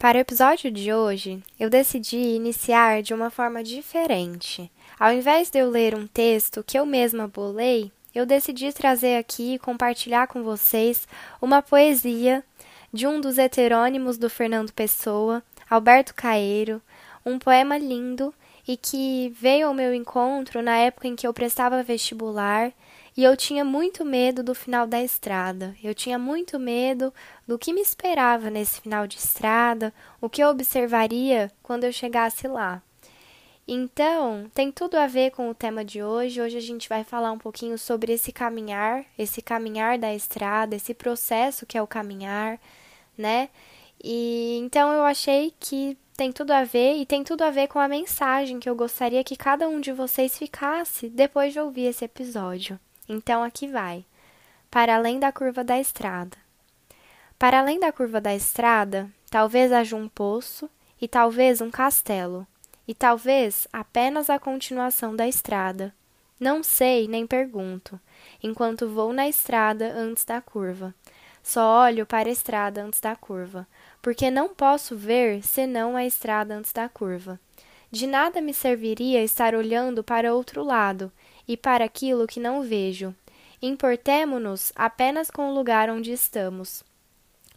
Para o episódio de hoje, eu decidi iniciar de uma forma diferente. Ao invés de eu ler um texto que eu mesma bolei, eu decidi trazer aqui e compartilhar com vocês uma poesia de um dos heterônimos do Fernando Pessoa, Alberto Caeiro, um poema lindo e que veio ao meu encontro na época em que eu prestava vestibular e eu tinha muito medo do final da estrada. Eu tinha muito medo do que me esperava nesse final de estrada, o que eu observaria quando eu chegasse lá. Então, tem tudo a ver com o tema de hoje. Hoje a gente vai falar um pouquinho sobre esse caminhar, esse caminhar da estrada, esse processo que é o caminhar, né? E então eu achei que tem tudo a ver e tem tudo a ver com a mensagem que eu gostaria que cada um de vocês ficasse depois de ouvir esse episódio. Então aqui vai. Para além da curva da estrada. Para além da curva da estrada, talvez haja um poço e talvez um castelo, e talvez apenas a continuação da estrada. Não sei nem pergunto, enquanto vou na estrada antes da curva. Só olho para a estrada antes da curva, porque não posso ver senão a estrada antes da curva. De nada me serviria estar olhando para outro lado e para aquilo que não vejo. Importemo-nos apenas com o lugar onde estamos.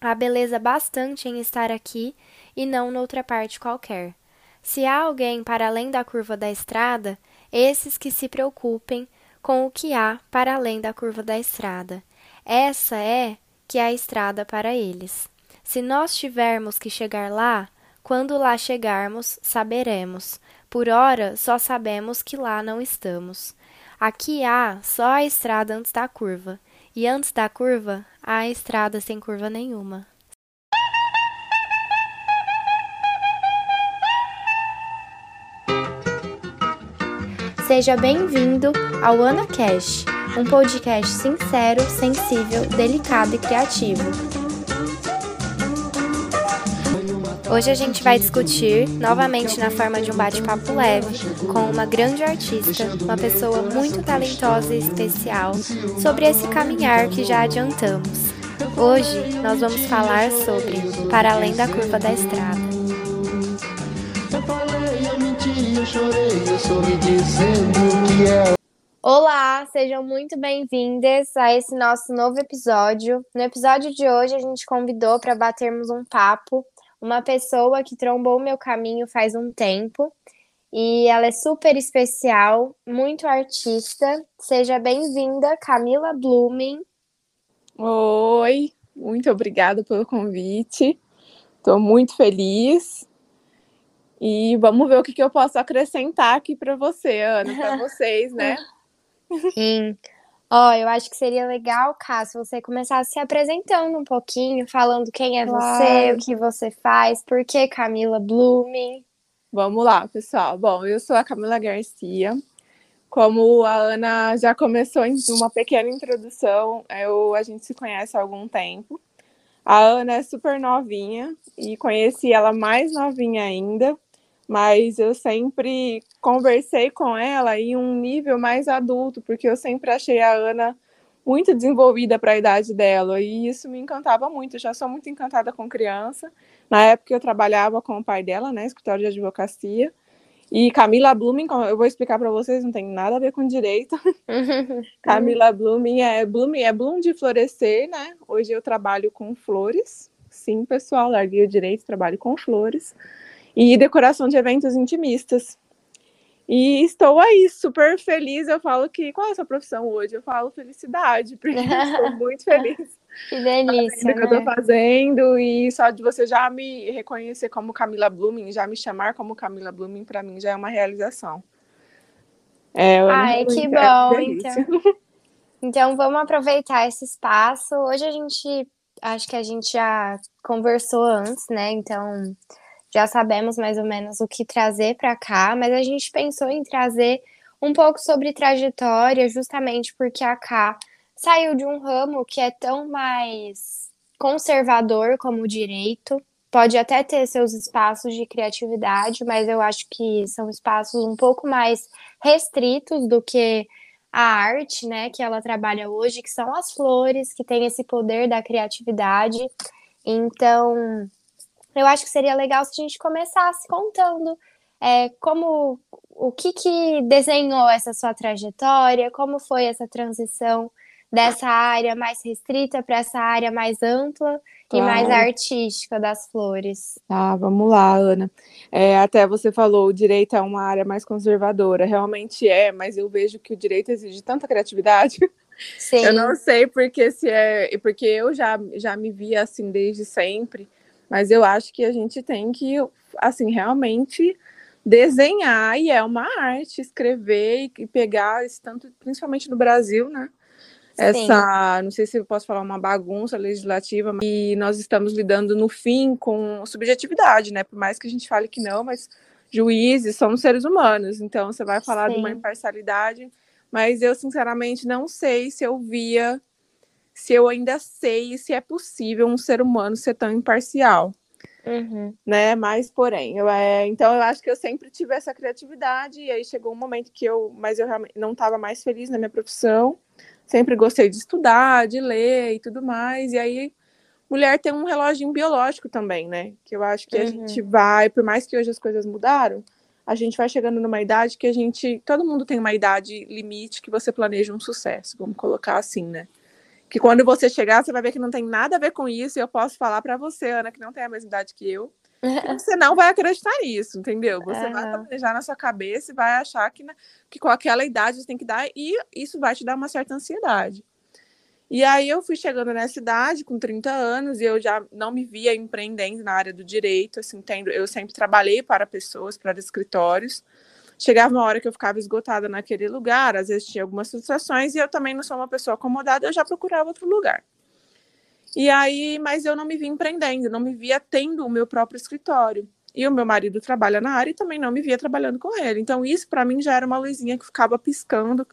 Há beleza bastante em estar aqui e não noutra parte qualquer. Se há alguém para além da curva da estrada, esses que se preocupem com o que há para além da curva da estrada. Essa é que é a estrada para eles. Se nós tivermos que chegar lá, quando lá chegarmos, saberemos. Por ora, só sabemos que lá não estamos. Aqui há só a estrada antes da curva, e antes da curva há a estrada sem curva nenhuma. Seja bem-vindo ao AnaCast, um podcast sincero, sensível, delicado e criativo. Hoje a gente vai discutir, novamente na forma de um bate-papo leve, com uma grande artista, uma pessoa muito talentosa e especial, sobre esse caminhar que já adiantamos. Hoje nós vamos falar sobre Para Além da Curva da Estrada. Olá, sejam muito bem-vindas a esse nosso novo episódio. No episódio de hoje, a gente convidou para batermos um papo uma pessoa que trombou meu caminho faz um tempo e ela é super especial, muito artista. Seja bem-vinda, Camila Blooming. Oi, muito obrigada pelo convite. Estou muito feliz. E vamos ver o que, que eu posso acrescentar aqui para você, Ana, para vocês, né? Sim. Ó, oh, eu acho que seria legal, Cá, se você começasse se apresentando um pouquinho, falando quem é claro. você, o que você faz, por que Camila Blooming. Vamos lá, pessoal. Bom, eu sou a Camila Garcia. Como a Ana já começou em uma pequena introdução, eu, a gente se conhece há algum tempo. A Ana é super novinha e conheci ela mais novinha ainda, mas eu sempre conversei com ela em um nível mais adulto, porque eu sempre achei a Ana muito desenvolvida para a idade dela, e isso me encantava muito. Eu já sou muito encantada com criança. Na época eu trabalhava com o pai dela, né, escritório de advocacia. E Camila Blooming, eu vou explicar para vocês, não tem nada a ver com direito. Camila Blooming é Blooming é Bloom de florescer, né? Hoje eu trabalho com flores. Sim, pessoal, larguei o direito, trabalho com flores e decoração de eventos intimistas. E estou aí, super feliz. Eu falo que. Qual é a sua profissão hoje? Eu falo felicidade, porque estou muito feliz. Que delícia. Né? que eu estou né? fazendo. E só de você já me reconhecer como Camila Blooming, já me chamar como Camila Blooming, para mim já é uma realização. É, Ai, que bom. Então. então vamos aproveitar esse espaço. Hoje a gente. Acho que a gente já conversou antes, né? Então já sabemos mais ou menos o que trazer para cá, mas a gente pensou em trazer um pouco sobre trajetória, justamente porque a Cá saiu de um ramo que é tão mais conservador como o direito. Pode até ter seus espaços de criatividade, mas eu acho que são espaços um pouco mais restritos do que a arte, né, que ela trabalha hoje, que são as flores, que tem esse poder da criatividade. Então, eu acho que seria legal se a gente começasse contando é, como o que, que desenhou essa sua trajetória, como foi essa transição dessa área mais restrita para essa área mais ampla e mais artística das flores. Tá, vamos lá, Ana. É, até você falou, o direito é uma área mais conservadora, realmente é, mas eu vejo que o direito exige tanta criatividade. Sim. Eu não sei porque se é, porque eu já, já me via assim desde sempre, mas eu acho que a gente tem que, assim, realmente desenhar e é uma arte escrever e pegar isso tanto principalmente no Brasil, né? essa, não sei se eu posso falar uma bagunça legislativa, e nós estamos lidando no fim com subjetividade, né? Por mais que a gente fale que não, mas juízes somos seres humanos, então você vai falar Sim. de uma imparcialidade, mas eu sinceramente não sei se eu via, se eu ainda sei se é possível um ser humano ser tão imparcial. Uhum. Né, mas porém, eu, é, então eu acho que eu sempre tive essa criatividade, e aí chegou um momento que eu, mas eu realmente não estava mais feliz na minha profissão, sempre gostei de estudar, de ler e tudo mais. E aí, mulher tem um relógio biológico também, né? Que eu acho que uhum. a gente vai, por mais que hoje as coisas mudaram, a gente vai chegando numa idade que a gente. Todo mundo tem uma idade limite que você planeja um sucesso, vamos colocar assim, né? Que quando você chegar, você vai ver que não tem nada a ver com isso, e eu posso falar para você, Ana, que não tem a mesma idade que eu, você não vai acreditar nisso, entendeu? Você uhum. vai planejar na sua cabeça e vai achar que, que com aquela idade você tem que dar, e isso vai te dar uma certa ansiedade. E aí eu fui chegando nessa idade, com 30 anos, e eu já não me via empreendendo na área do direito, assim, tendo, eu sempre trabalhei para pessoas, para escritórios. Chegava uma hora que eu ficava esgotada naquele lugar, às vezes tinha algumas situações, e eu também não sou uma pessoa acomodada, eu já procurava outro lugar. E aí, mas eu não me vi empreendendo, não me via tendo o meu próprio escritório. E o meu marido trabalha na área e também não me via trabalhando com ele. Então, isso para mim já era uma luzinha que ficava piscando.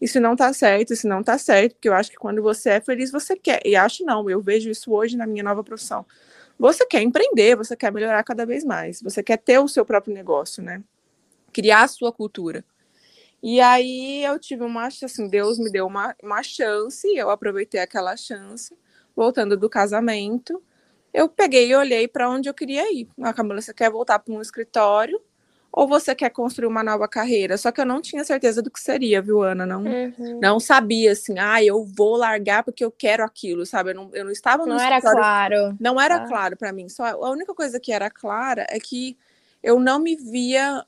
Isso não tá certo, isso não tá certo, porque eu acho que quando você é feliz, você quer. E acho não, eu vejo isso hoje na minha nova profissão. Você quer empreender, você quer melhorar cada vez mais, você quer ter o seu próprio negócio, né? Criar a sua cultura. E aí eu tive uma, assim, Deus me deu uma, uma chance, eu aproveitei aquela chance voltando do casamento, eu peguei e olhei para onde eu queria ir. A ah, Camila, você quer voltar para um escritório ou você quer construir uma nova carreira? Só que eu não tinha certeza do que seria, viu, Ana? Não, uhum. não sabia assim, ah, eu vou largar porque eu quero aquilo, sabe? Eu não, eu não estava no Não era claro. Não era ah. claro para mim. Só a única coisa que era clara é que eu não me via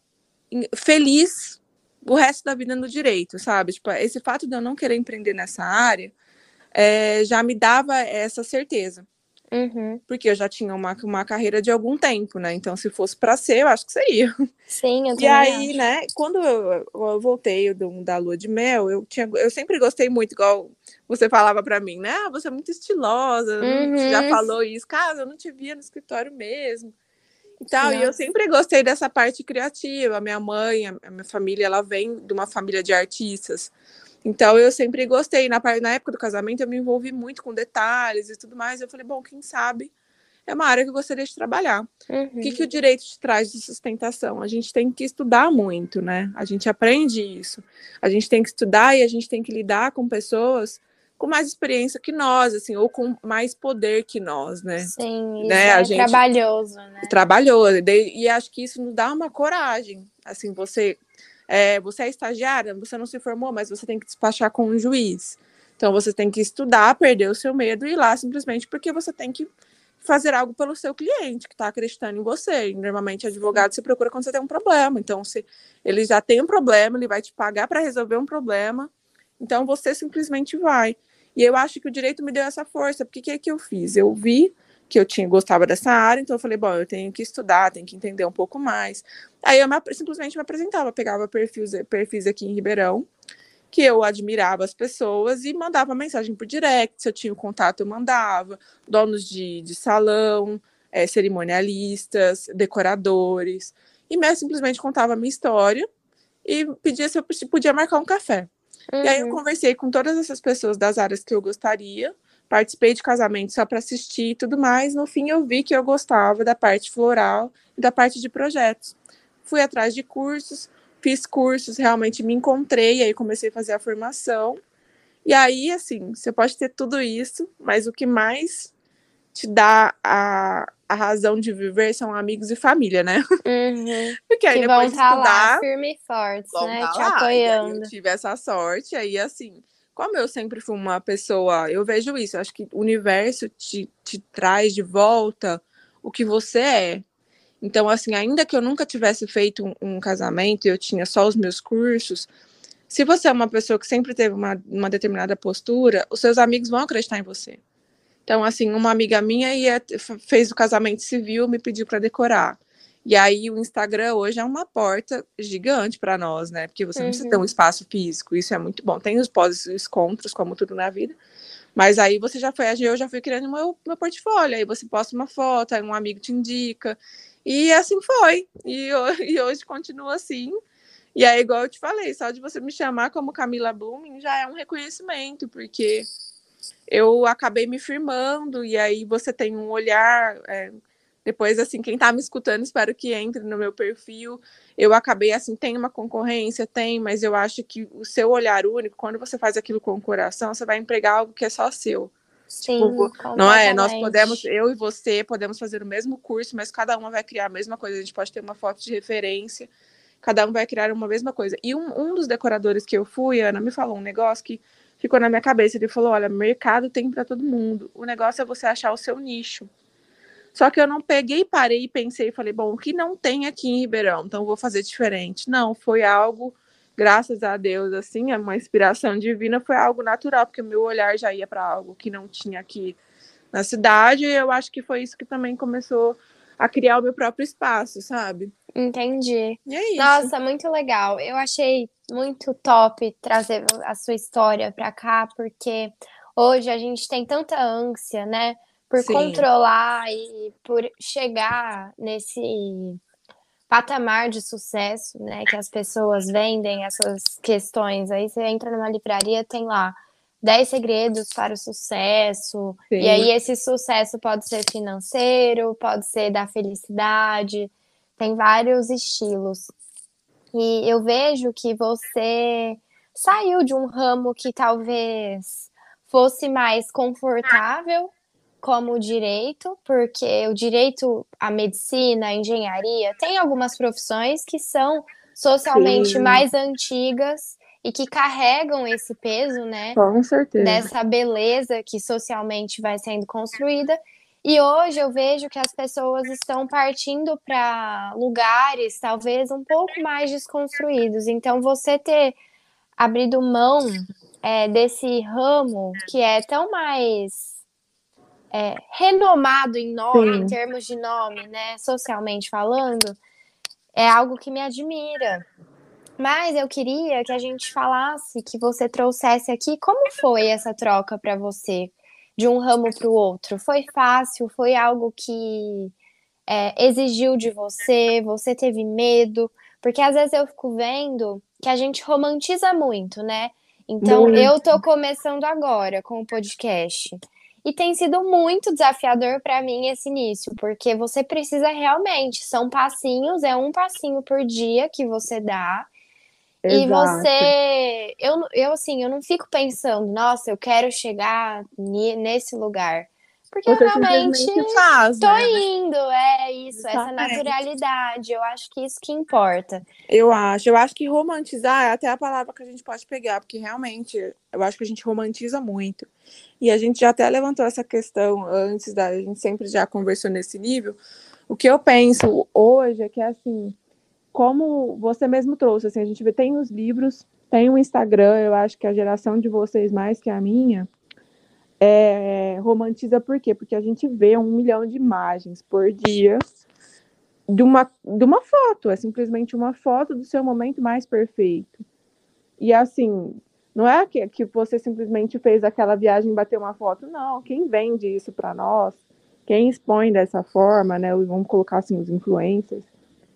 feliz o resto da vida no direito, sabe? Tipo, esse fato de eu não querer empreender nessa área é, já me dava essa certeza. Uhum. Porque eu já tinha uma, uma carreira de algum tempo, né? Então, se fosse para ser, eu acho que seria. Sim, eu E aí, acho. né, quando eu, eu voltei do, da lua de mel, eu, tinha, eu sempre gostei muito, igual você falava para mim, né? Ah, você é muito estilosa, uhum. já falou isso. Cara, eu não te via no escritório mesmo. E tal, e eu sempre gostei dessa parte criativa. A minha mãe, a minha família, ela vem de uma família de artistas. Então eu sempre gostei. Na, na época do casamento eu me envolvi muito com detalhes e tudo mais. Eu falei, bom, quem sabe é uma área que eu gostaria de trabalhar. Uhum. O que, que o direito te traz de sustentação? A gente tem que estudar muito, né? A gente aprende isso. A gente tem que estudar e a gente tem que lidar com pessoas com mais experiência que nós, assim, ou com mais poder que nós, né? Sim, né? é gente... trabalhoso, né? Trabalhoso. E acho que isso nos dá uma coragem, assim, você é, você é estagiária, você não se formou, mas você tem que despachar com um juiz. Então você tem que estudar, perder o seu medo e ir lá simplesmente porque você tem que fazer algo pelo seu cliente que está acreditando em você. E, normalmente, advogado se procura quando você tem um problema. Então, se ele já tem um problema, ele vai te pagar para resolver um problema. Então, você simplesmente vai. E eu acho que o direito me deu essa força. Porque o que, é que eu fiz? Eu vi que eu tinha gostava dessa área, então eu falei, bom, eu tenho que estudar, tenho que entender um pouco mais. Aí eu me, simplesmente me apresentava, pegava perfis, perfis aqui em Ribeirão, que eu admirava as pessoas e mandava mensagem por direct, se eu tinha contato eu mandava, donos de, de salão, é, cerimonialistas, decoradores, e mesmo simplesmente contava a minha história e pedia se eu podia marcar um café. Uhum. E aí eu uhum. conversei com todas essas pessoas das áreas que eu gostaria, participei de casamento só para assistir e tudo mais. No fim, eu vi que eu gostava da parte floral e da parte de projetos. Fui atrás de cursos, fiz cursos, realmente me encontrei, aí comecei a fazer a formação. E aí, assim, você pode ter tudo isso, mas o que mais te dá a, a razão de viver são amigos e família, né? Uhum. Porque aí que depois vão de estudar, lá firme e fortes, né? tá Te lá. Apoiando. eu tive essa sorte, aí assim, como eu sempre fui uma pessoa, eu vejo isso, eu acho que o universo te, te traz de volta o que você é. Então, assim, ainda que eu nunca tivesse feito um, um casamento eu tinha só os meus cursos, se você é uma pessoa que sempre teve uma, uma determinada postura, os seus amigos vão acreditar em você. Então, assim, uma amiga minha ia, fez o casamento civil, me pediu para decorar. E aí o Instagram hoje é uma porta gigante para nós, né? Porque você não precisa ter um Uhum. espaço físico, isso é muito bom. Tem os pós e os contras, como tudo na vida. Mas aí você já foi, eu já fui criando meu, meu portfólio. Aí você posta uma foto, aí um amigo te indica. E assim foi. E, e hoje continua assim. E aí, igual eu te falei, só de você me chamar como Camila Blooming já é um reconhecimento, porque eu acabei me firmando, e aí você tem um olhar. é, depois, assim, quem tá me escutando, espero que entre no meu perfil. Eu acabei, assim, tem uma concorrência, tem, mas eu acho que o seu olhar único, quando você faz aquilo com o coração, você vai empregar algo que é só seu. Sim, Não é? Nós podemos, eu e você, podemos fazer o mesmo curso, mas cada uma vai criar a mesma coisa. A gente pode ter uma foto de referência, cada um vai criar uma mesma coisa. E um, um dos decoradores que eu fui, Ana, me falou um negócio que ficou na minha cabeça. Ele falou: olha, mercado tem para todo mundo. O negócio é você achar o seu nicho. Só que eu não peguei, parei e pensei falei, bom, o que não tem aqui em Ribeirão? Então vou fazer diferente. Não, foi algo, graças a Deus, assim, é uma inspiração divina, foi algo natural, porque meu olhar já ia para algo que não tinha aqui na cidade, e eu acho que foi isso que também começou a criar o meu próprio espaço, sabe? Entendi. E é isso. Nossa, muito legal. Eu achei muito top trazer a sua história pra cá, porque hoje a gente tem tanta ânsia, né? Por Sim. controlar e por chegar nesse patamar de sucesso, né? Que as pessoas vendem essas questões. Aí você entra numa livraria, tem lá 10 segredos para o sucesso. Sim. E aí esse sucesso pode ser financeiro, pode ser da felicidade, tem vários estilos. E eu vejo que você saiu de um ramo que talvez fosse mais confortável, como o direito, porque o direito, a medicina, a engenharia, tem algumas profissões que são socialmente Sim. mais antigas e que carregam esse peso, né? Com certeza. dessa beleza que socialmente vai sendo construída. E hoje eu vejo que as pessoas estão partindo para lugares talvez um pouco mais desconstruídos. Então, você ter abrido mão é, desse ramo que é tão mais é, renomado em nome, Sim. em termos de nome, né, socialmente falando, é algo que me admira. Mas eu queria que a gente falasse, que você trouxesse aqui como foi essa troca para você, de um ramo para o outro. Foi fácil? Foi algo que é, exigiu de você? Você teve medo? Porque às vezes eu fico vendo que a gente romantiza muito, né? Então Muito. eu tô começando agora com o podcast. E tem sido muito desafiador para mim esse início, porque você precisa realmente, são passinhos, é um passinho por dia que você dá. E Exato. você, eu, eu assim, eu não fico pensando, nossa, eu quero chegar nesse lugar. Porque eu Você realmente simplesmente faz, tô né? indo, é isso, essa Exatamente. naturalidade. Eu acho que isso que importa. Eu acho. Eu acho que romantizar é até a palavra que a gente pode pegar, porque realmente eu acho que a gente romantiza muito. E a gente já até levantou essa questão antes, da, a gente sempre já conversou nesse nível. O que eu penso hoje é que, assim, como você mesmo trouxe, assim, a gente vê, tem os livros, tem o Instagram, eu acho que a geração de vocês mais que a minha é, romantiza por quê? Porque a gente vê um milhão de imagens por dia de uma, de uma foto, é simplesmente uma foto do seu momento mais perfeito. E assim, não é que, que você simplesmente fez aquela viagem e bateu uma foto, não. Quem vende isso para nós, quem expõe dessa forma, né? Vamos colocar assim, os influencers,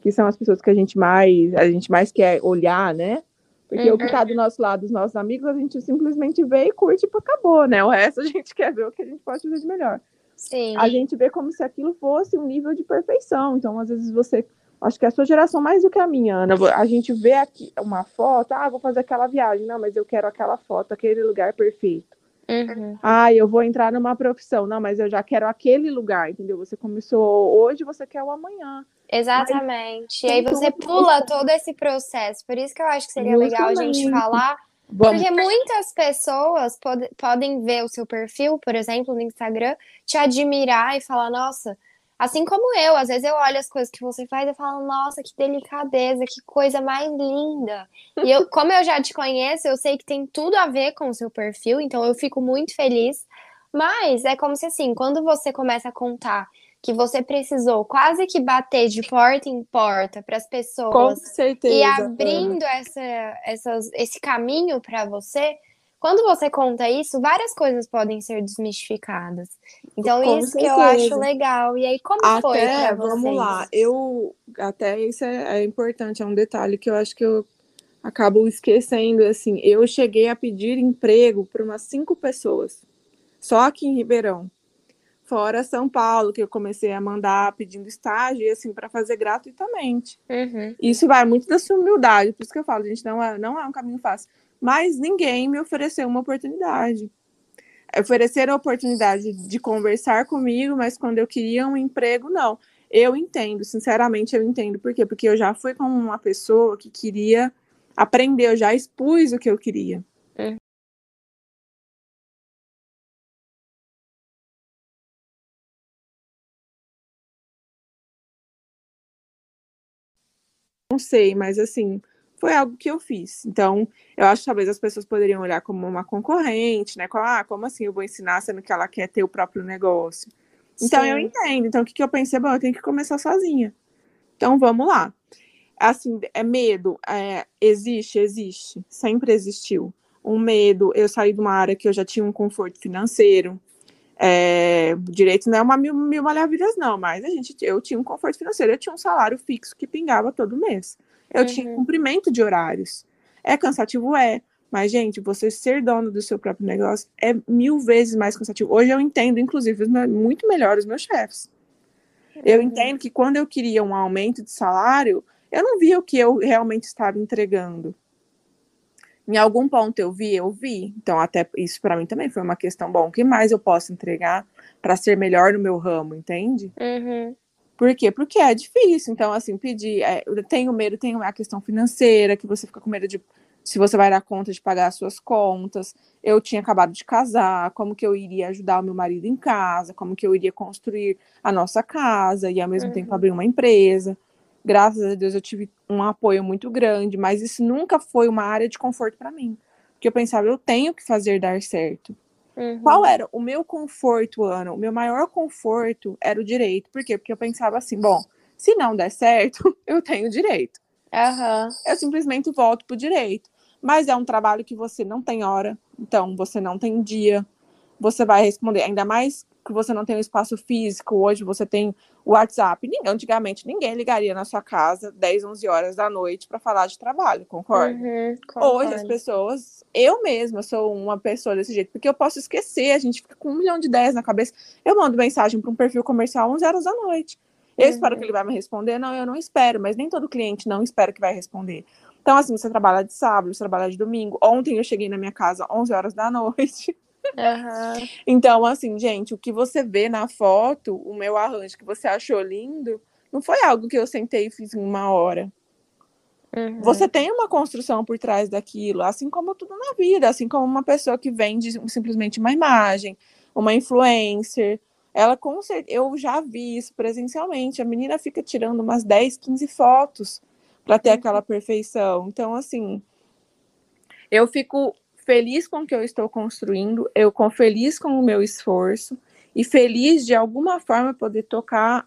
que são as pessoas que a gente mais, a gente mais quer olhar, né? Porque o que está do nosso lado, os nossos amigos, a gente simplesmente vê e curte e acabou, né? O resto a gente quer ver o que a gente pode fazer de melhor Sim. a gente vê como se aquilo fosse um nível de perfeição. Então, às vezes você, acho que a sua geração mais do que a minha, Ana, a gente vê aqui uma foto, ah, vou fazer aquela viagem, não, mas eu quero aquela foto, aquele lugar perfeito. Uhum. Ah, eu vou entrar numa profissão. Não, mas eu já quero aquele lugar, entendeu? Você começou hoje, você quer o amanhã. Exatamente. Mas, e aí você pula todo esse processo. Por isso que eu acho que seria Justamente. legal a gente falar. Vamos. Porque muitas pessoas pod podem ver o seu perfil, por exemplo, no Instagram, te admirar e falar, nossa, Assim como eu, às vezes eu olho as coisas que você faz e falo, nossa, que delicadeza, que coisa mais linda. E eu, como eu já te conheço, eu sei que tem tudo a ver com o seu perfil, então eu fico muito feliz. Mas é como se assim, quando você começa a contar que você precisou quase que bater de porta em porta para as pessoas certeza, e abrindo essa, essas, esse caminho para você, quando você conta isso, várias coisas podem ser desmistificadas. Então, Com isso certeza. que eu acho legal. E aí, como até, foi pra vocês? Vamos lá, eu até isso é, é, importante, é um detalhe que eu acho que eu acabo esquecendo. Assim, eu cheguei a pedir emprego para umas cinco pessoas, só aqui em Ribeirão. Fora São Paulo, que eu comecei a mandar pedindo estágio e assim para fazer gratuitamente. Uhum. Isso vai muito da sua humildade, por isso que eu falo, gente, não é, não é um caminho fácil mas ninguém me ofereceu uma oportunidade. Ofereceram a oportunidade de conversar comigo, mas quando eu queria um emprego, não. Eu entendo, sinceramente, eu entendo. Por quê? Porque eu já fui com uma pessoa que queria aprender, eu já expus o que eu queria. É. Não sei, mas assim, foi algo que eu fiz. Então, eu acho que talvez as pessoas poderiam olhar como uma concorrente, né? Como, ah, como assim eu vou ensinar sendo que ela quer ter o próprio negócio? Então, Sim. eu entendo. Então, o que, que eu pensei? Bom, eu tenho que começar sozinha. Então, vamos lá. Assim, é medo. É, existe, existe. Sempre existiu. Um medo. Eu saí de uma área que eu já tinha um conforto financeiro. É, direito não é uma mil, mil maravilhas, não, mas a gente, eu tinha um conforto financeiro, eu tinha um salário fixo que pingava todo mês. Eu uhum. tinha cumprimento de horários. É cansativo? É. Mas, gente, você ser dono do seu próprio negócio é mil vezes mais cansativo. Hoje eu entendo, inclusive, muito melhor os meus chefes. Eu uhum. entendo que quando eu queria um aumento de salário, eu não via o que eu realmente estava entregando. Em algum ponto eu vi, eu vi. Então, até isso para mim também foi uma questão. Bom, o que mais eu posso entregar para ser melhor no meu ramo, entende? Uhum. Por quê? Porque é difícil. Então, assim, pedir. É, tenho medo, tem a questão financeira, que você fica com medo de se você vai dar conta de pagar as suas contas. Eu tinha acabado de casar, como que eu iria ajudar o meu marido em casa, como que eu iria construir a nossa casa e ao mesmo uhum. tempo abrir uma empresa. Graças a Deus eu tive um apoio muito grande, mas isso nunca foi uma área de conforto para mim. Porque eu pensava, eu tenho que fazer dar certo. Uhum. Qual era o meu conforto, Ana? O meu maior conforto era o direito. Por quê? Porque eu pensava assim, bom, se não der certo, eu tenho direito. Uhum. Eu simplesmente volto pro direito. Mas é um trabalho que você não tem hora, então você não tem dia. Você vai responder, ainda mais que você não tem um espaço físico, hoje você tem o WhatsApp. Ninguém, antigamente ninguém ligaria na sua casa 10, 11 horas da noite para falar de trabalho, concorda? Uhum, hoje as pessoas, eu mesma sou uma pessoa desse jeito, porque eu posso esquecer, a gente fica com um milhão de ideias na cabeça. Eu mando mensagem para um perfil comercial 11 horas da noite. Eu uhum. espero que ele vai me responder? Não, eu não espero, mas nem todo cliente não espera que vai responder. Então, assim, você trabalha de sábado, você trabalha de domingo. Ontem eu cheguei na minha casa 11 horas da noite. Uhum. Então, assim, gente, o que você vê na foto, o meu arranjo que você achou lindo, não foi algo que eu sentei e fiz em uma hora. Uhum. Você tem uma construção por trás daquilo, assim como tudo na vida, assim como uma pessoa que vende simplesmente uma imagem, uma influencer. Ela com certeza, eu já vi isso presencialmente. A menina fica tirando umas 10, 15 fotos para ter uhum. aquela perfeição. Então, assim, eu fico feliz com o que eu estou construindo, eu com feliz com o meu esforço e feliz de alguma forma poder tocar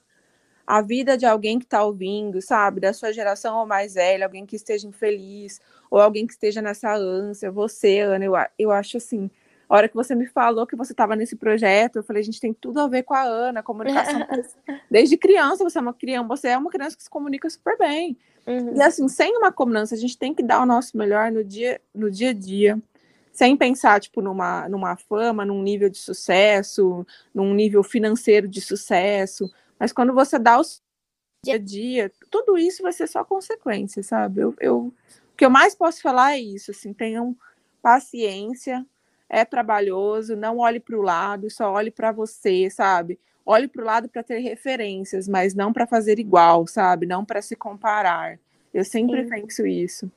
a vida de alguém que está ouvindo, sabe, da sua geração ou mais velha, alguém que esteja infeliz ou alguém que esteja nessa ânsia. Você, Ana, eu, eu acho assim. A hora que você me falou que você estava nesse projeto, eu falei, a gente tem tudo a ver com a Ana, comunicação. Desde criança, você é uma criança, você é uma criança que se comunica super bem. Uhum. E assim, sem uma comunância, a gente tem que dar o nosso melhor no dia, no dia a dia sem pensar tipo numa, numa fama, num nível de sucesso, num nível financeiro de sucesso, mas quando você dá o dia a dia, tudo isso vai ser só consequência, sabe? Eu, eu o que eu mais posso falar é isso, assim, tenham paciência, é trabalhoso, não olhe para o lado, só olhe para você, sabe? Olhe para o lado para ter referências, mas não para fazer igual, sabe? Não para se comparar. Eu sempre Sim. penso isso.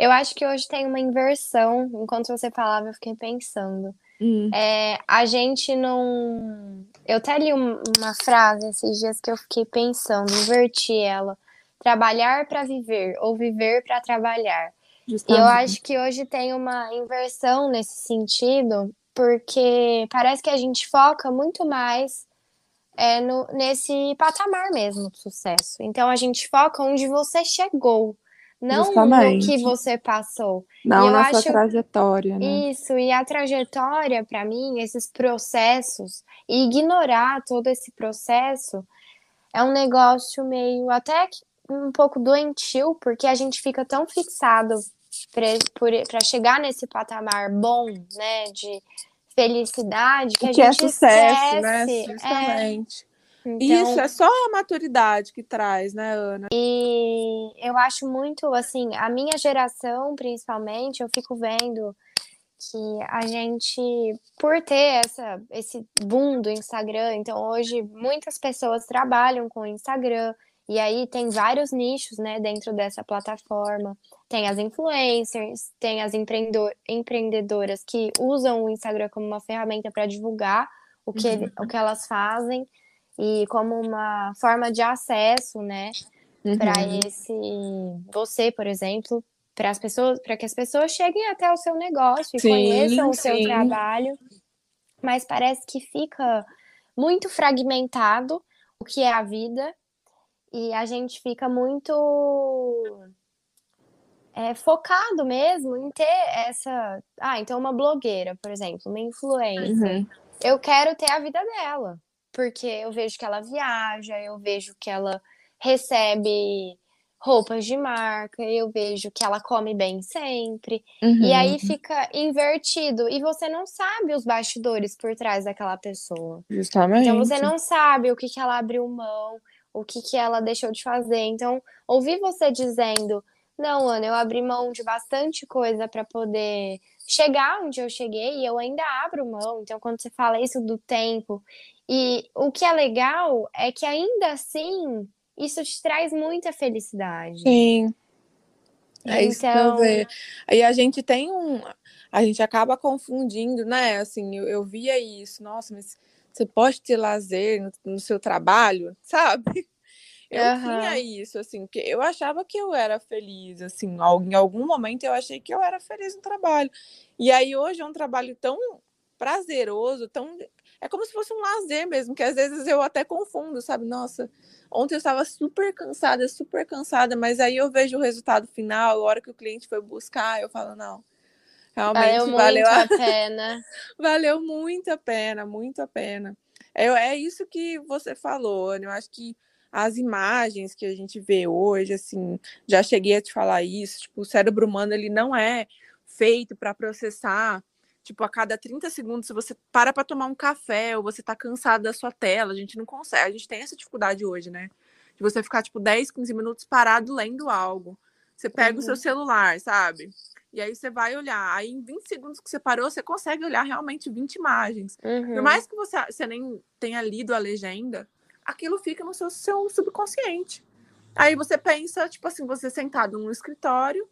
Eu acho que hoje tem uma inversão. Enquanto você falava, eu fiquei pensando. Hum. É, a gente não. Eu até li uma frase esses dias que eu fiquei pensando, inverti ela. Trabalhar para viver ou viver para trabalhar. Justamente. E eu acho que hoje tem uma inversão nesse sentido, porque parece que a gente foca muito mais é, no, nesse patamar mesmo de sucesso. Então a gente foca onde você chegou não Justamente. no que você passou. Não na acho... sua trajetória, né? Isso, e a trajetória, para mim, esses processos, e ignorar todo esse processo, é um negócio meio até um pouco doentio, porque a gente fica tão fixado para chegar nesse patamar bom, né, de felicidade, que, que a é gente é sucesso, né? esquece. né? Justamente. É então, Isso é só a maturidade que traz, né, Ana? E eu acho muito, assim, a minha geração, principalmente, eu fico vendo que a gente, por ter essa, esse boom do Instagram, então hoje muitas pessoas trabalham com o Instagram, e aí tem vários nichos, né, dentro dessa plataforma. Tem as influencers, tem as empreendedoras que usam o Instagram como uma ferramenta para divulgar o que, uhum. o que elas fazem e como uma forma de acesso, né, uhum. para esse você, por exemplo, para as pessoas, para que as pessoas cheguem até o seu negócio e sim, conheçam o sim. seu trabalho. Mas parece que fica muito fragmentado o que é a vida e a gente fica muito é, focado mesmo em ter essa. Ah, então uma blogueira, por exemplo, uma influencer. Uhum. Eu quero ter a vida dela porque eu vejo que ela viaja, eu vejo que ela recebe roupas de marca, eu vejo que ela come bem sempre. Uhum. E aí fica invertido. E você não sabe os bastidores por trás daquela pessoa. Justamente. Então você não sabe o que, que ela abriu mão, o que, que ela deixou de fazer. Então, ouvir você dizendo. Não, Ana, eu abri mão de bastante coisa para poder chegar onde eu cheguei e eu ainda abro mão. Então, quando você fala isso do tempo e o que é legal é que ainda assim isso te traz muita felicidade. Sim. É então... isso que eu então vejo. Aí a gente tem um. A gente acaba confundindo, né? Assim, eu, eu via isso, nossa, mas você pode ter lazer no, no seu trabalho, sabe? Eu uhum. tinha isso, assim, porque eu achava que eu era feliz, assim, em algum momento eu achei que eu era feliz no trabalho. E aí hoje é um trabalho tão prazeroso, tão é como se fosse um lazer mesmo, que às vezes eu até confundo, sabe? Nossa, ontem eu estava super cansada, super cansada, mas aí eu vejo o resultado final, a hora que o cliente foi buscar, eu falo, não, realmente valeu, valeu a pena. valeu muito a pena, muito a pena. É, é isso que você falou, Ana. Eu acho que as imagens que a gente vê hoje, assim, já cheguei a te falar isso, tipo, o cérebro humano ele não é feito para processar Tipo, a cada 30 segundos, se você para para tomar um café ou você tá cansado da sua tela, a gente não consegue. A gente tem essa dificuldade hoje, né? De você ficar, tipo, 10, 15 minutos parado lendo algo. Você pega uhum. o seu uhum. celular, sabe? E aí você vai olhar. Aí em 20 segundos que você parou, você consegue olhar realmente 20 imagens. Uhum. Por mais que você, você nem tenha lido a legenda, aquilo fica no seu, seu subconsciente. Aí você pensa, tipo assim, você sentado no escritório,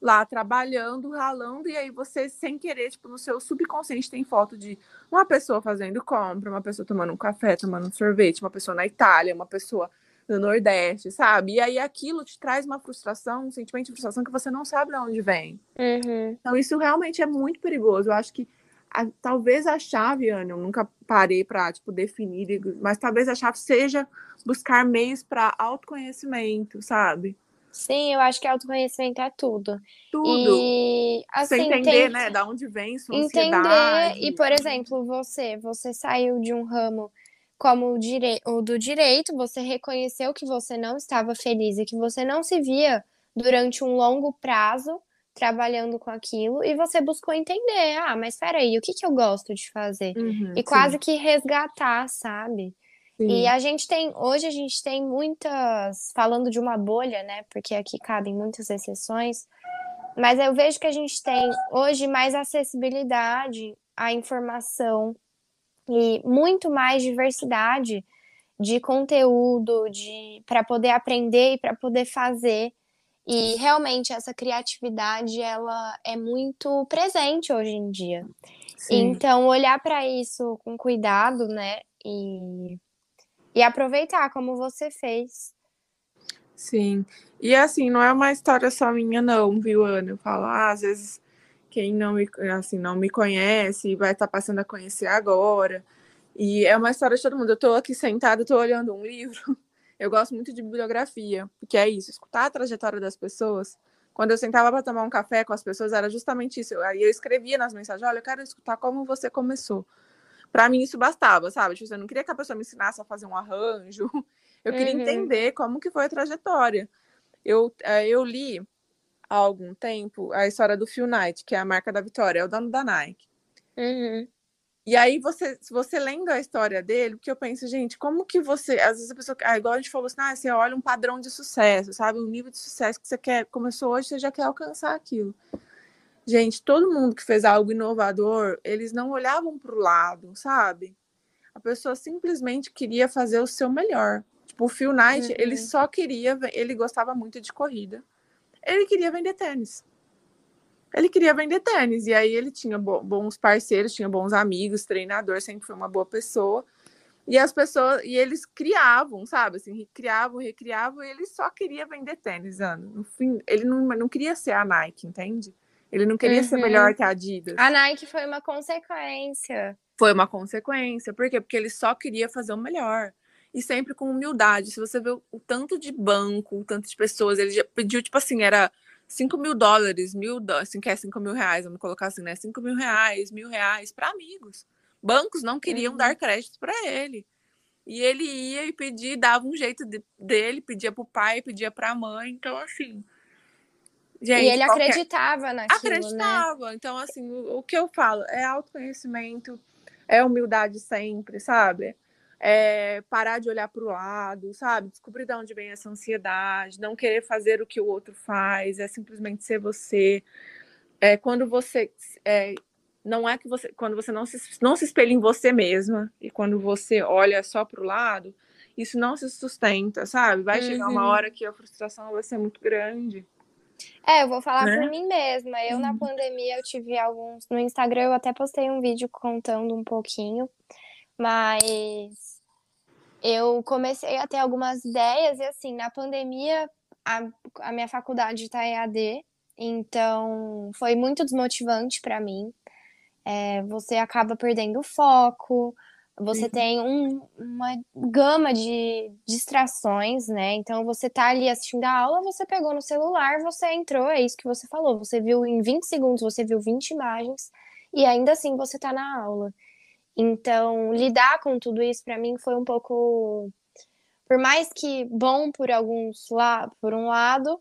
lá trabalhando, ralando, e aí você, sem querer, tipo, no seu subconsciente tem foto de uma pessoa fazendo compra, uma pessoa tomando um café, tomando um sorvete, uma pessoa na Itália, uma pessoa no Nordeste, sabe? E aí aquilo te traz uma frustração, um sentimento de frustração que você não sabe de onde vem. Uhum. Então isso realmente é muito perigoso. Eu acho que a, talvez a chave, Ana, eu nunca parei para tipo definir, mas talvez a chave seja buscar meios para autoconhecimento, sabe? Sim, eu acho que autoconhecimento é tudo. Tudo. E assim, Você entender, tem... né, da onde vem sua entender, E, por exemplo, você, você saiu de um ramo como o, direi o do direito, você reconheceu que você não estava feliz e que você não se via durante um longo prazo trabalhando com aquilo e você buscou entender, ah, mas peraí, o que, que eu gosto de fazer? Uhum, e quase sim. que resgatar, sabe? E a gente tem, hoje a gente tem muitas, falando de uma bolha, né? Porque aqui cabem muitas exceções, mas eu vejo que a gente tem hoje mais acessibilidade a informação e muito mais diversidade de conteúdo, de para poder aprender e para poder fazer. E realmente essa criatividade ela é muito presente hoje em dia. Sim. Então olhar para isso com cuidado, né? E, e aproveitar como você fez. Sim. E assim, não é uma história só minha, não, viu, Ana? Eu falo, ah, às vezes quem não me, assim, não me conhece vai estar tá passando a conhecer agora. E é uma história de todo mundo. Eu estou aqui sentada, estou olhando um livro. Eu gosto muito de bibliografia, porque é isso, escutar a trajetória das pessoas. Quando eu sentava para tomar um café com as pessoas, era justamente isso. Aí eu escrevia nas mensagens: olha, eu quero escutar como você começou. Para mim, isso bastava, sabe? Tipo, eu não queria que a pessoa me ensinasse a fazer um arranjo. Eu queria uhum. entender como que foi a trajetória. Eu, é, eu li há algum tempo a história do Phil Knight, que é a marca da Vitória, é o dono da Nike. Uhum. E aí, você, você lendo a história dele, porque eu penso, gente, como que você. Às vezes a pessoa. Ah, igual a gente falou assim, ah, você olha um padrão de sucesso, sabe? Um nível de sucesso que você quer. Começou hoje, você já quer alcançar aquilo. Gente, todo mundo que fez algo inovador, eles não olhavam para o lado, sabe? A pessoa simplesmente queria fazer o seu melhor. Tipo, o Phil Knight, uhum. ele só queria. Ele gostava muito de corrida. Ele queria vender tênis ele queria vender tênis. E aí ele tinha bons parceiros, tinha bons amigos, treinador, sempre foi uma boa pessoa. E as pessoas, e eles criavam, sabe? Assim, criavam, recriavam, e ele só queria vender tênis, Ana. No fim, ele não, não queria ser a Nike, entende? Ele não queria uhum. ser melhor que a Adidas. A Nike foi uma consequência. Foi uma consequência. Por quê? Porque ele só queria fazer o melhor. E sempre com humildade. Se você vê o, tanto de banco, o tanto de pessoas, ele já pediu, tipo assim, era 5 mil dólares, mil, assim, que é 5 mil reais, vamos colocar assim, né? 5 mil reais, mil reais para amigos. Bancos não queriam uhum. dar crédito para ele. E ele ia e pedia, dava um jeito de, dele, pedia para o pai, pedia para a mãe. Então, assim. Gente, e ele qualquer... acreditava naquilo. Né? Acreditava. Né? Então, assim, o, o que eu falo é autoconhecimento, é humildade sempre, sabe? é, parar de olhar para o lado, sabe? Descobrir de onde vem essa ansiedade, não querer fazer o que o outro faz, é simplesmente ser você. É, quando você. É, não é que você. Quando você não se, não se espelha em você mesma e quando você olha só para o lado, isso não se sustenta, sabe? Vai uhum. chegar uma uhum. hora que a frustração vai ser muito grande. É, eu vou falar né? por mim mesma. Eu, uhum. na pandemia, eu tive alguns. No Instagram, eu até postei um vídeo contando um pouquinho. Mas eu comecei a ter algumas ideias e assim, na pandemia a, a minha faculdade está EAD, então foi muito desmotivante para mim. É, você acaba perdendo o foco, você uhum. tem um, uma gama de distrações, né? Então você tá ali assistindo a aula, você pegou no celular, você entrou, é isso que você falou. Você viu em 20 segundos, você viu 20 imagens e ainda assim você tá na aula. Então, lidar com tudo isso para mim foi um pouco por mais que bom por alguns lá, por um lado,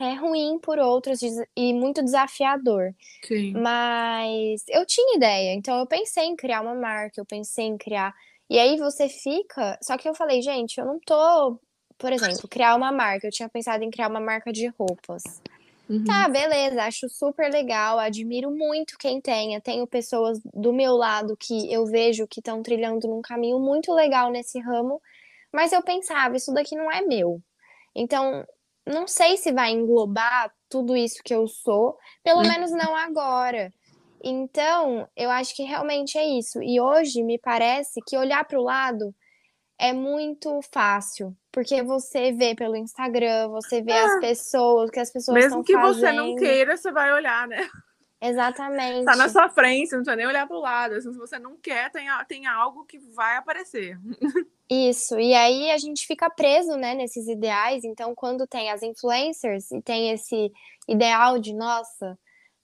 é ruim por outros e muito desafiador. Sim. Mas eu tinha ideia, então eu pensei em criar uma marca, eu pensei em criar. E aí você fica. Só que eu falei, gente, eu não tô. Por exemplo, criar uma marca. Eu tinha pensado em criar uma marca de roupas. Uhum. Tá, beleza, acho super legal, admiro muito quem tenha. Tenho pessoas do meu lado que eu vejo que estão trilhando num caminho muito legal nesse ramo, mas eu pensava, isso daqui não é meu. Então, não sei se vai englobar tudo isso que eu sou, pelo uhum. menos não agora. Então, eu acho que realmente é isso. E hoje me parece que olhar para o lado é muito fácil, porque você vê pelo Instagram, você vê as ah. pessoas, que as pessoas estão fazendo. Mesmo que você não queira, você vai olhar, né? Exatamente. Tá na sua frente, não precisa nem olhar para o lado. Assim, se você não quer, tem, tem algo que vai aparecer. Isso, e aí a gente fica preso, né, nesses ideais. Então, quando tem as influencers e tem esse ideal de, nossa,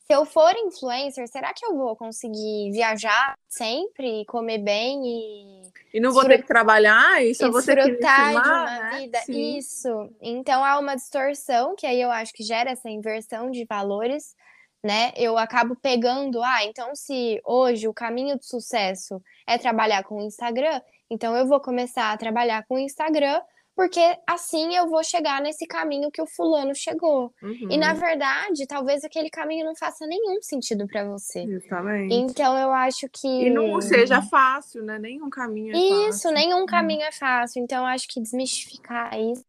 se eu for influencer, será que eu vou conseguir viajar sempre e comer bem e. E não vou ter que trabalhar? Isso eu vou ter que filmar, de uma né? vida. Sim. Isso. Então há uma distorção, que aí eu acho que gera essa inversão de valores, né? Eu acabo pegando, ah, então se hoje o caminho do sucesso é trabalhar com o Instagram, então eu vou começar a trabalhar com o Instagram porque assim eu vou chegar nesse caminho que o fulano chegou. Uhum. E na verdade, talvez aquele caminho não faça nenhum sentido para você. Exatamente. Então eu acho que E não seja fácil, né? Nenhum caminho é isso, fácil. Isso, nenhum uhum. caminho é fácil. Então eu acho que desmistificar isso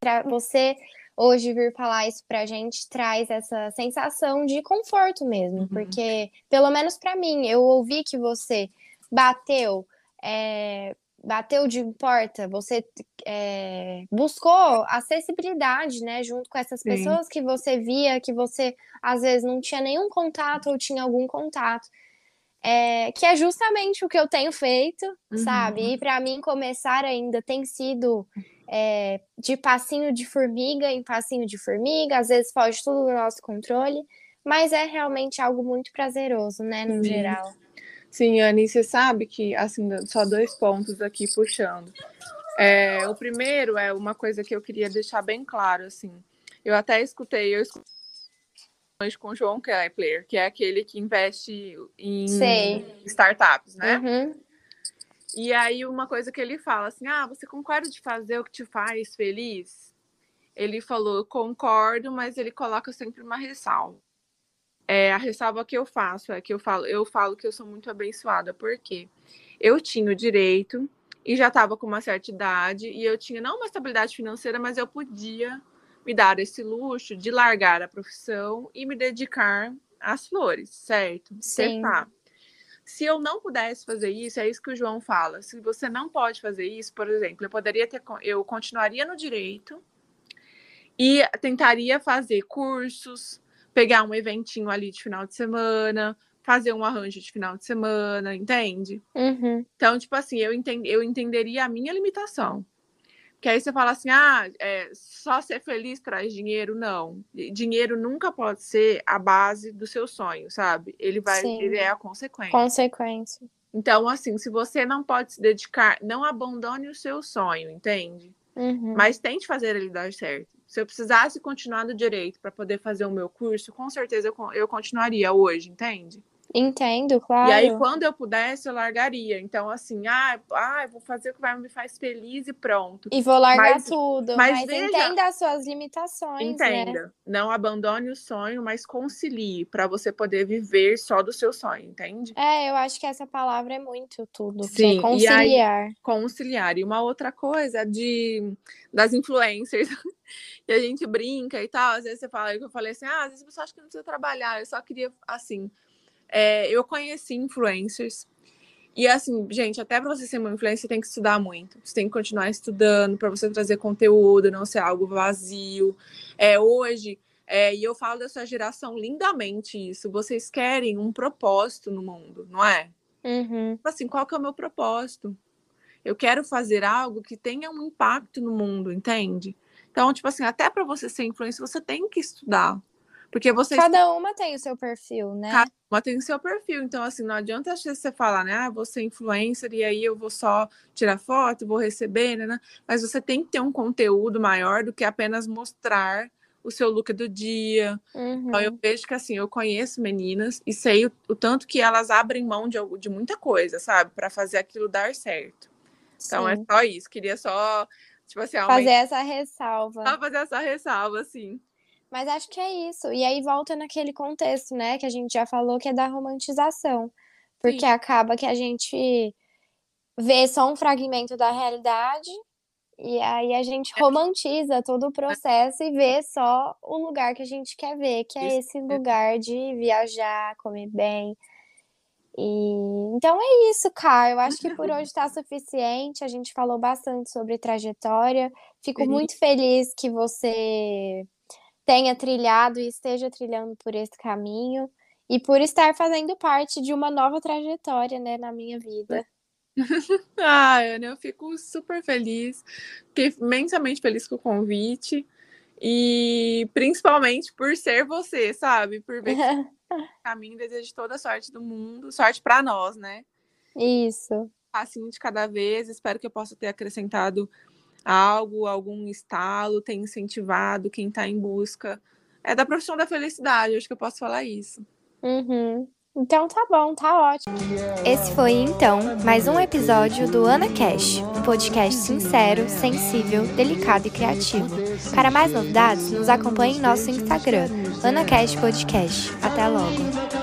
para você hoje vir falar isso pra gente traz essa sensação de conforto mesmo, uhum. porque pelo menos para mim, eu ouvi que você bateu é, bateu de porta, você é, buscou acessibilidade, né, junto com essas Sim. pessoas que você via, que você às vezes não tinha nenhum contato ou tinha algum contato. É, que é justamente o que eu tenho feito, uhum. sabe? E para mim começar ainda tem sido é, de passinho de formiga em passinho de formiga, às vezes foge tudo do nosso controle, mas é realmente algo muito prazeroso, né, no geral. Sim, Anne, você sabe que, assim, só dois pontos aqui puxando. É, o primeiro é uma coisa que eu queria deixar bem claro, assim. Eu até escutei, eu escutei com o João Kepler, que é aquele que investe em Sei. startups, né? Uhum. E aí uma coisa que ele fala assim: "Ah, você concorda de fazer o que te faz feliz?" Ele falou: "Concordo, mas ele coloca sempre uma ressalva. É, a ressalva que eu faço é que eu falo, eu falo que eu sou muito abençoada, porque eu tinha o direito e já estava com uma certa idade e eu tinha não uma estabilidade financeira, mas eu podia me dar esse luxo de largar a profissão e me dedicar às flores, certo? Sim. Tá. Se eu não pudesse fazer isso, é isso que o João fala. Se você não pode fazer isso, por exemplo, eu poderia ter, eu continuaria no direito e tentaria fazer cursos, pegar um eventinho ali de final de semana, fazer um arranjo de final de semana, entende? Uhum. Então, tipo assim, eu, entend, eu entenderia a minha limitação. Que aí você fala assim, ah, é, só ser feliz traz dinheiro? Não. Dinheiro nunca pode ser a base do seu sonho, sabe? Ele vai, Sim. ele é a consequência. Consequência. Então, assim, se você não pode se dedicar, não abandone o seu sonho, entende? Uhum. Mas tente fazer ele dar certo. Se eu precisasse continuar no direito para poder fazer o meu curso, com certeza eu, eu continuaria hoje, entende? Entendo, claro. E aí, quando eu pudesse, eu largaria. Então, assim, ah, ah vou fazer o que vai me faz feliz e pronto. E vou largar mas, tudo. Mas, mas veja, entenda as suas limitações. Né? Entenda. Né? Não abandone o sonho, mas concilie para você poder viver só do seu sonho, entende? É, eu acho que essa palavra é muito tudo. Sim, é conciliar. Aí, conciliar. E uma outra coisa de das influencers. e a gente brinca e tal. Às vezes você fala, eu falei assim, ah, às vezes você acha que não precisa trabalhar. Eu só queria, assim é, eu conheci influencers. E assim, gente, até para você ser uma influencer, você tem que estudar muito. Você tem que continuar estudando para você trazer conteúdo, não ser algo vazio. É, hoje, é, e eu falo da sua geração lindamente isso. Vocês querem um propósito no mundo, não é? Uhum. Tipo assim, qual que é o meu propósito? Eu quero fazer algo que tenha um impacto no mundo, entende? Então, tipo assim, até para você ser influencer, você tem que estudar. Porque você. Cada uma tem o seu perfil, né? Cada uma tem o seu perfil. Então, assim, não adianta você falar, né? Ah, vou ser influencer e aí eu vou só tirar foto, vou receber, né? Mas você tem que ter um conteúdo maior do que apenas mostrar o seu look do dia. Uhum. Então, eu vejo que, assim, eu conheço meninas e sei o, o tanto que elas abrem mão de, de muita coisa, sabe? para fazer aquilo dar certo. Então, é Sim. é só isso. Queria só, tipo assim, fazer essa ressalva. Só fazer essa ressalva, assim. Mas acho que é isso. E aí volta naquele contexto, né, que a gente já falou, que é da romantização. Porque Sim. acaba que a gente vê só um fragmento da realidade e aí a gente é. romantiza todo o processo e vê só o lugar que a gente quer ver, que é esse lugar de viajar, comer bem. E então é isso, Cá. Eu acho que por hoje está suficiente. A gente falou bastante sobre trajetória. Fico muito feliz que você tenha trilhado e esteja trilhando por esse caminho e por estar fazendo parte de uma nova trajetória, né, na minha vida. ah, Ana, eu fico super feliz, fiquei imensamente feliz com o convite e principalmente por ser você, sabe? Por ver o caminho, desejo toda a sorte do mundo, sorte para nós, né? Isso. Assim de cada vez, espero que eu possa ter acrescentado algo, algum estalo, tem incentivado quem está em busca. É da profissão da felicidade, acho que eu posso falar isso. Uhum. Então tá bom, tá ótimo. Esse foi então mais um episódio do Ana Cash, um podcast sincero, sensível, delicado e criativo. Para mais novidades, nos acompanhe em nosso Instagram, Ana Cash Podcast. Até logo.